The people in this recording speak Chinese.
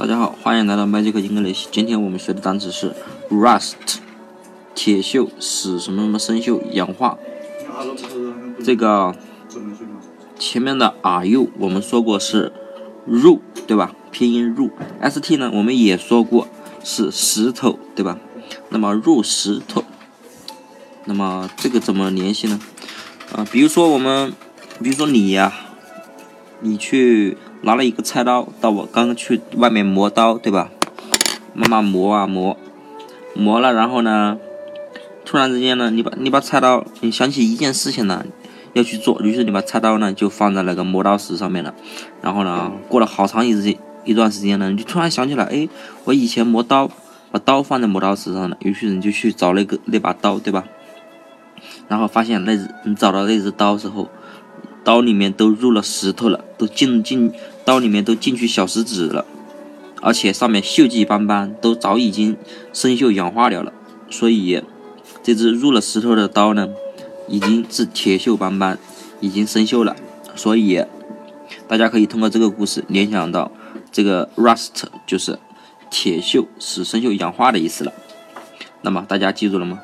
大家好，欢迎来到 Magic English。今天我们学的单词是 rust，铁锈使什么什么生锈氧化。这个前面的 are you 我们说过是入，对吧？拼音入。st 呢，我们也说过是石头，对吧？那么入石头，那么这个怎么联系呢？啊，比如说我们，比如说你呀，你去。拿了一个菜刀，到我刚刚去外面磨刀，对吧？慢慢磨啊磨，磨了，然后呢，突然之间呢，你把你把菜刀，你想起一件事情呢，要去做，于是你把菜刀呢就放在那个磨刀石上面了。然后呢，过了好长一时间一段时间呢，你就突然想起来，哎，我以前磨刀把刀放在磨刀石上了。于是你就去找那个那把刀，对吧？然后发现那只你找到那只刀之后。刀里面都入了石头了，都进进刀里面都进去小石子了，而且上面锈迹斑斑，都早已经生锈氧化掉了。所以这只入了石头的刀呢，已经是铁锈斑斑，已经生锈了。所以大家可以通过这个故事联想到，这个 rust 就是铁锈使生锈氧化的意思了。那么大家记住了吗？